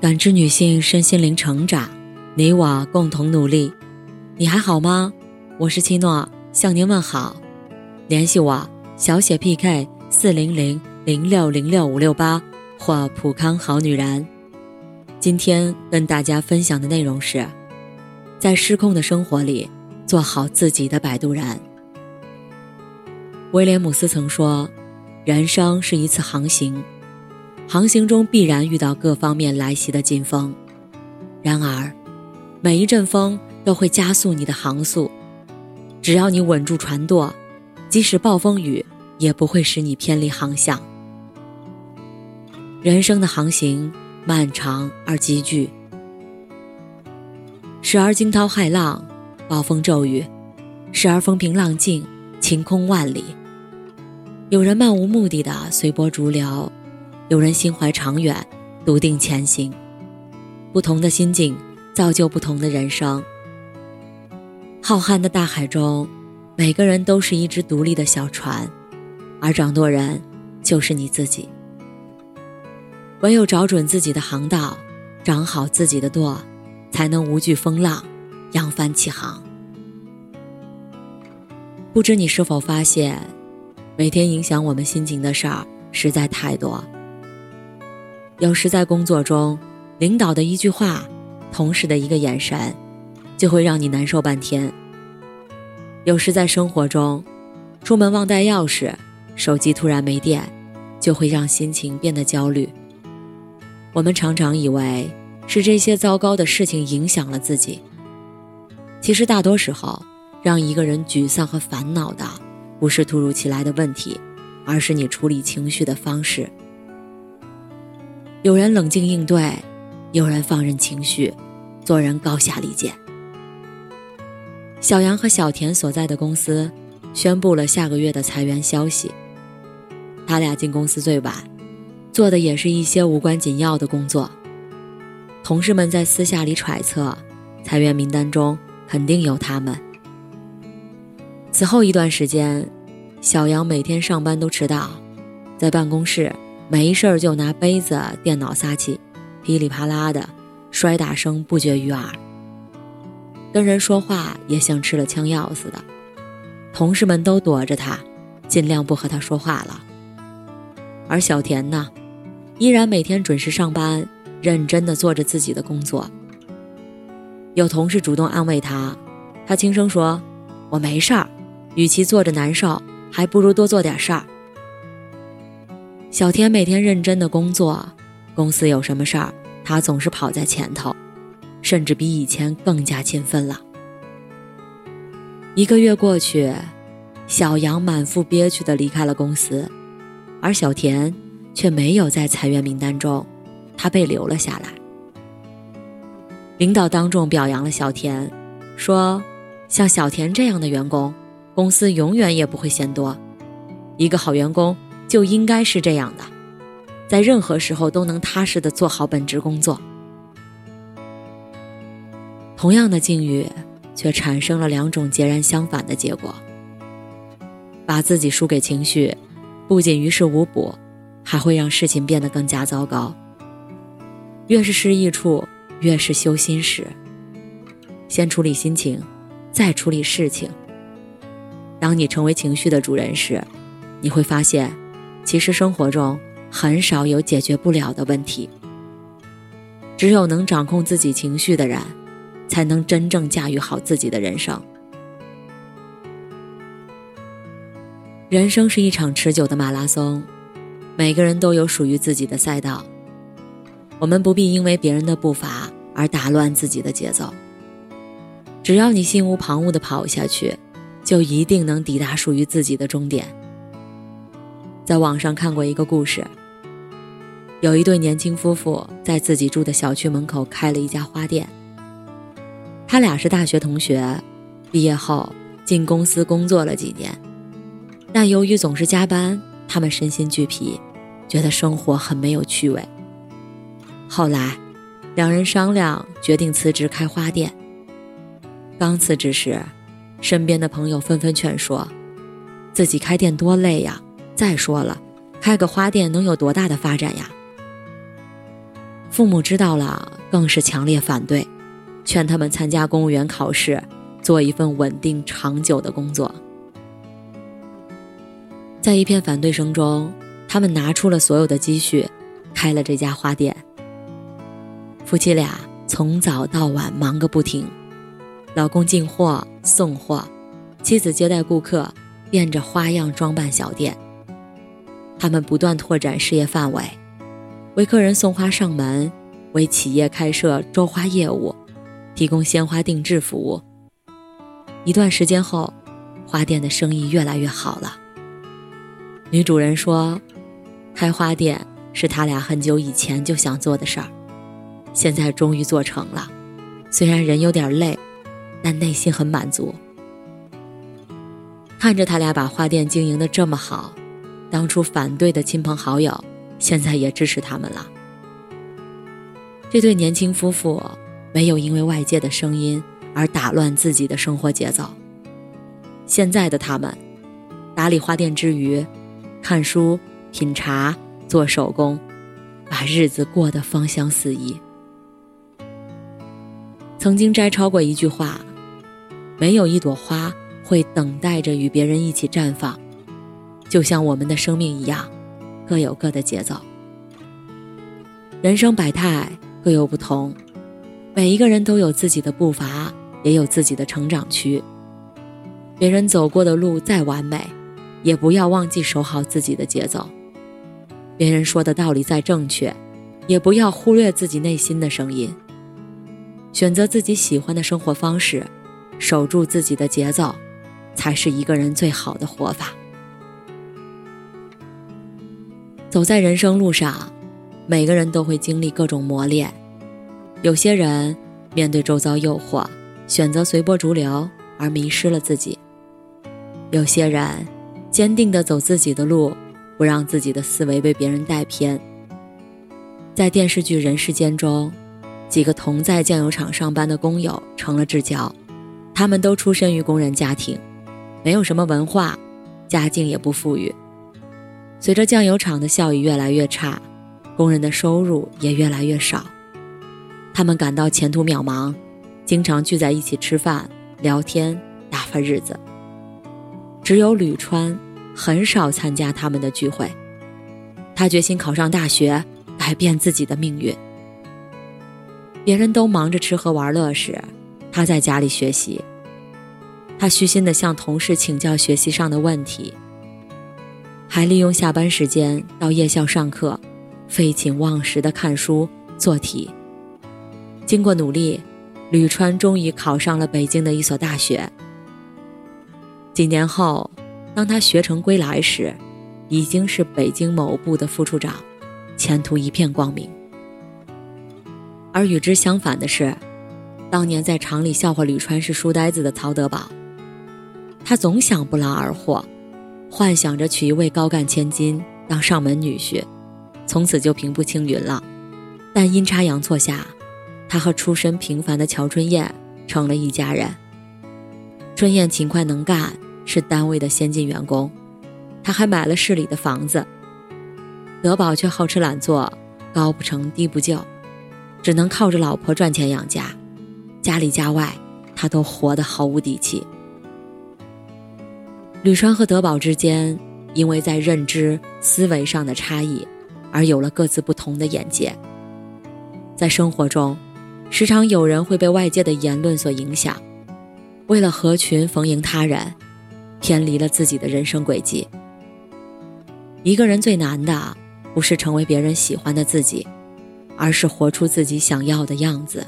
感知女性身心灵成长，你我共同努力。你还好吗？我是七诺，向您问好。联系我小写 PK 四零零零六零六五六八或普康好女人。今天跟大家分享的内容是，在失控的生活里，做好自己的摆渡人。威廉姆斯曾说：“人生是一次航行，航行中必然遇到各方面来袭的劲风。然而，每一阵风都会加速你的航速。只要你稳住船舵，即使暴风雨也不会使你偏离航向。人生的航行漫长而急剧，时而惊涛骇浪，暴风骤雨；时而风平浪静，晴空万里。”有人漫无目的的随波逐流，有人心怀长远，笃定前行。不同的心境造就不同的人生。浩瀚的大海中，每个人都是一只独立的小船，而掌舵人就是你自己。唯有找准自己的航道，掌好自己的舵，才能无惧风浪，扬帆起航。不知你是否发现？每天影响我们心情的事儿实在太多。有时在工作中，领导的一句话，同事的一个眼神，就会让你难受半天。有时在生活中，出门忘带钥匙，手机突然没电，就会让心情变得焦虑。我们常常以为是这些糟糕的事情影响了自己，其实大多时候，让一个人沮丧和烦恼的。不是突如其来的问题，而是你处理情绪的方式。有人冷静应对，有人放任情绪，做人高下立见。小杨和小田所在的公司宣布了下个月的裁员消息。他俩进公司最晚，做的也是一些无关紧要的工作。同事们在私下里揣测，裁员名单中肯定有他们。此后一段时间，小杨每天上班都迟到，在办公室没事儿就拿杯子、电脑撒气，噼里啪啦的摔打声不绝于耳。跟人说话也像吃了枪药似的，同事们都躲着他，尽量不和他说话了。而小田呢，依然每天准时上班，认真的做着自己的工作。有同事主动安慰他，他轻声说：“我没事儿。”与其坐着难受，还不如多做点事儿。小田每天认真的工作，公司有什么事儿，他总是跑在前头，甚至比以前更加勤奋了。一个月过去，小杨满腹憋屈的离开了公司，而小田却没有在裁员名单中，他被留了下来。领导当众表扬了小田，说：“像小田这样的员工。”公司永远也不会嫌多，一个好员工就应该是这样的，在任何时候都能踏实的做好本职工作。同样的境遇，却产生了两种截然相反的结果。把自己输给情绪，不仅于事无补，还会让事情变得更加糟糕。越是失意处，越是修心时。先处理心情，再处理事情。当你成为情绪的主人时，你会发现，其实生活中很少有解决不了的问题。只有能掌控自己情绪的人，才能真正驾驭好自己的人生。人生是一场持久的马拉松，每个人都有属于自己的赛道。我们不必因为别人的步伐而打乱自己的节奏。只要你心无旁骛的跑下去。就一定能抵达属于自己的终点。在网上看过一个故事，有一对年轻夫妇在自己住的小区门口开了一家花店。他俩是大学同学，毕业后进公司工作了几年，但由于总是加班，他们身心俱疲，觉得生活很没有趣味。后来，两人商量决定辞职开花店。刚辞职时。身边的朋友纷纷劝说：“自己开店多累呀！再说了，开个花店能有多大的发展呀？”父母知道了，更是强烈反对，劝他们参加公务员考试，做一份稳定长久的工作。在一片反对声中，他们拿出了所有的积蓄，开了这家花店。夫妻俩从早到晚忙个不停，老公进货送货，妻子接待顾客，变着花样装扮小店。他们不断拓展事业范围，为客人送花上门，为企业开设周花业务，提供鲜花定制服务。一段时间后，花店的生意越来越好了。女主人说：“开花店是他俩很久以前就想做的事儿，现在终于做成了。虽然人有点累，但内心很满足。看着他俩把花店经营的这么好，当初反对的亲朋好友现在也支持他们了。这对年轻夫妇没有因为外界的声音而打乱自己的生活节奏。现在的他们，打理花店之余。”看书、品茶、做手工，把日子过得芳香四溢。曾经摘抄过一句话：“没有一朵花会等待着与别人一起绽放，就像我们的生命一样，各有各的节奏。人生百态，各有不同，每一个人都有自己的步伐，也有自己的成长区。别人走过的路再完美。”也不要忘记守好自己的节奏。别人说的道理再正确，也不要忽略自己内心的声音。选择自己喜欢的生活方式，守住自己的节奏，才是一个人最好的活法。走在人生路上，每个人都会经历各种磨练。有些人面对周遭诱惑，选择随波逐流而迷失了自己；有些人。坚定地走自己的路，不让自己的思维被别人带偏。在电视剧《人世间》中，几个同在酱油厂上班的工友成了至交。他们都出身于工人家庭，没有什么文化，家境也不富裕。随着酱油厂的效益越来越差，工人的收入也越来越少，他们感到前途渺茫，经常聚在一起吃饭、聊天、打发日子。只有吕川很少参加他们的聚会。他决心考上大学，改变自己的命运。别人都忙着吃喝玩乐时，他在家里学习。他虚心地向同事请教学习上的问题，还利用下班时间到夜校上课，废寝忘食地看书做题。经过努力，吕川终于考上了北京的一所大学。几年后，当他学成归来时，已经是北京某部的副处长，前途一片光明。而与之相反的是，当年在厂里笑话吕川是书呆子的曹德宝，他总想不劳而获，幻想着娶一位高干千金当上门女婿，从此就平步青云了。但阴差阳错下，他和出身平凡的乔春燕成了一家人。春燕勤快能干，是单位的先进员工，他还买了市里的房子。德宝却好吃懒做，高不成低不就，只能靠着老婆赚钱养家，家里家外他都活得毫无底气。吕川和德宝之间，因为在认知、思维上的差异，而有了各自不同的眼界。在生活中，时常有人会被外界的言论所影响。为了合群逢迎他人，偏离了自己的人生轨迹。一个人最难的，不是成为别人喜欢的自己，而是活出自己想要的样子。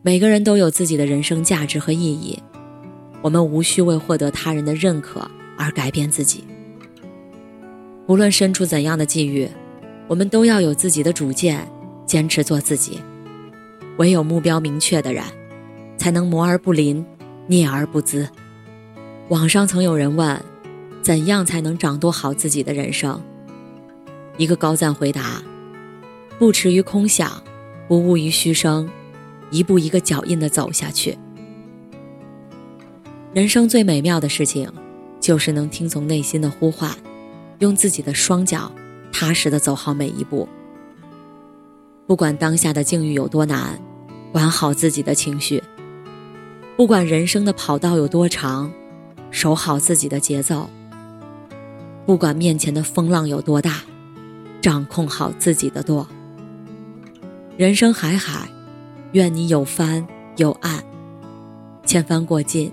每个人都有自己的人生价值和意义，我们无需为获得他人的认可而改变自己。无论身处怎样的际遇，我们都要有自己的主见，坚持做自己。唯有目标明确的人。才能磨而不临，孽而不滋。网上曾有人问：“怎样才能掌舵好自己的人生？”一个高赞回答：“不驰于空想，不误于虚声，一步一个脚印的走下去。”人生最美妙的事情，就是能听从内心的呼唤，用自己的双脚踏实的走好每一步，不管当下的境遇有多难，管好自己的情绪；不管人生的跑道有多长，守好自己的节奏；不管面前的风浪有多大，掌控好自己的舵。人生海海，愿你有帆有岸，千帆过尽，